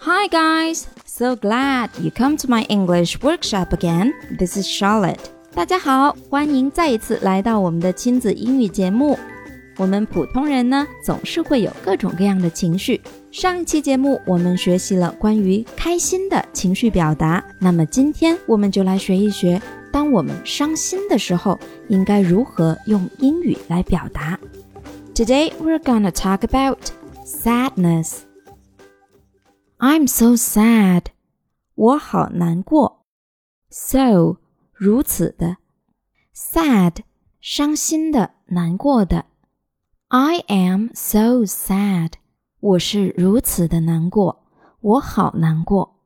Hi guys, so glad you come to my English workshop again. This is Charlotte. 大家好，欢迎再一次来到我们的亲子英语节目。我们普通人呢，总是会有各种各样的情绪。上一期节目我们学习了关于开心的情绪表达，那么今天我们就来学一学，当我们伤心的时候，应该如何用英语来表达。Today we're gonna talk about sadness. I'm so sad. 我好难过。So 如此的，sad 伤心的、难过的。I am so sad. 我是如此的难过，我好难过。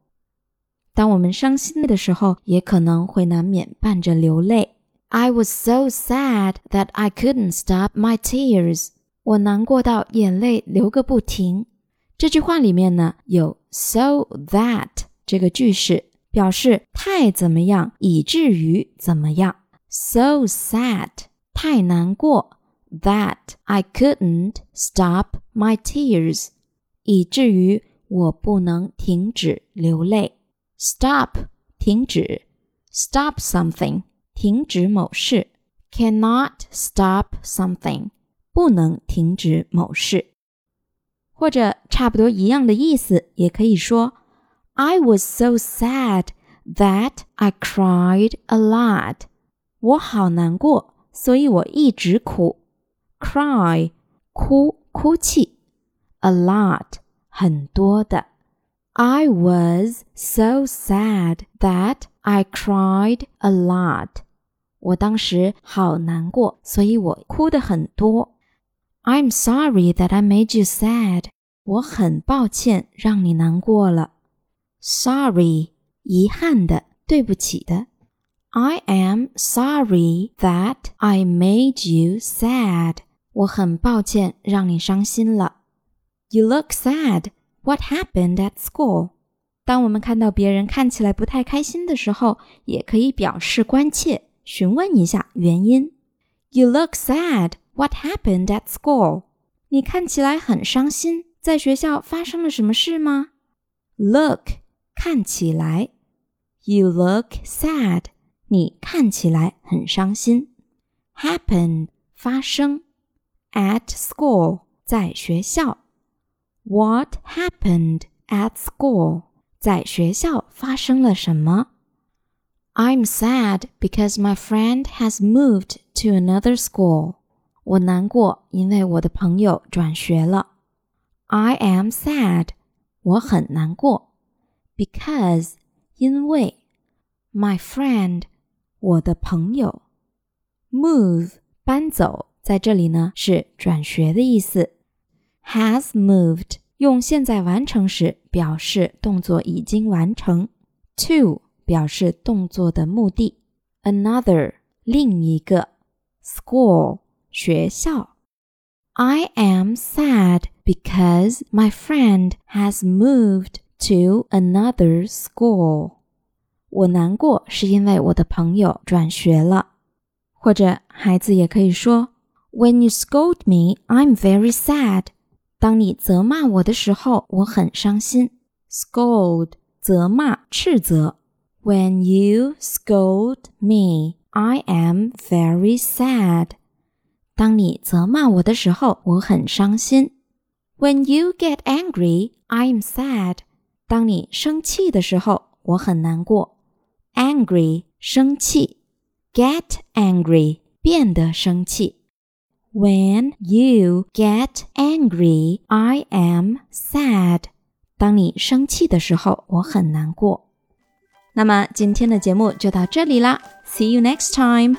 当我们伤心的时候，也可能会难免伴着流泪。I was so sad that I couldn't stop my tears. 我难过到眼泪流个不停。这句话里面呢有 so that 这个句式，表示太怎么样，以至于怎么样。So sad，太难过。that I couldn't stop my tears，以至于我不能停止流泪。Stop 停止，stop something 停止某事，cannot stop something 不能停止某事，或者 差不多一样的意思，也可以说 I was so sad that I cried a lot。我好难过，所以我一直哭。cry 哭哭泣，a lot 很多的。I was so sad that I cried a lot。我当时好难过，所以我哭的很多。I'm sorry that I made you sad。 我很抱歉让你难过了。Sorry，遗憾的，对不起的。I am sorry that I made you sad. 我很抱歉让你伤心了。You look sad. What happened at school? 当我们看到别人看起来不太开心的时候，也可以表示关切，询问一下原因。You look sad. What happened at school? 你看起来很伤心，在学校发生了什么事吗？Look 看起来。You look sad. 你看起来很伤心。Happen 发生。at school 在学校。What happened at school 在学校发生了什么？I'm sad because my friend has moved to another school。我难过，因为我的朋友转学了。 I am sad，我很难过，because 因为 my friend 我的朋友 move 搬走。在这里呢是转学的意思，has moved 用现在完成时表示动作已经完成，to 表示动作的目的，another 另一个，school 学校。I am sad because my friend has moved to another school。我难过是因为我的朋友转学了，或者孩子也可以说。When you scold me, I'm very sad. 当你责骂我的时候，我很伤心。Scold 责骂、斥责。When you scold me, I am very sad. 当你责骂我的时候，我很伤心。 When you get angry, I'm sad. 当你生气的时候，我很难过。Angry 生气，get angry 变得生气。When you get angry, I am sad. 当你生气的时候，我很难过。那么今天的节目就到这里啦。See you next time.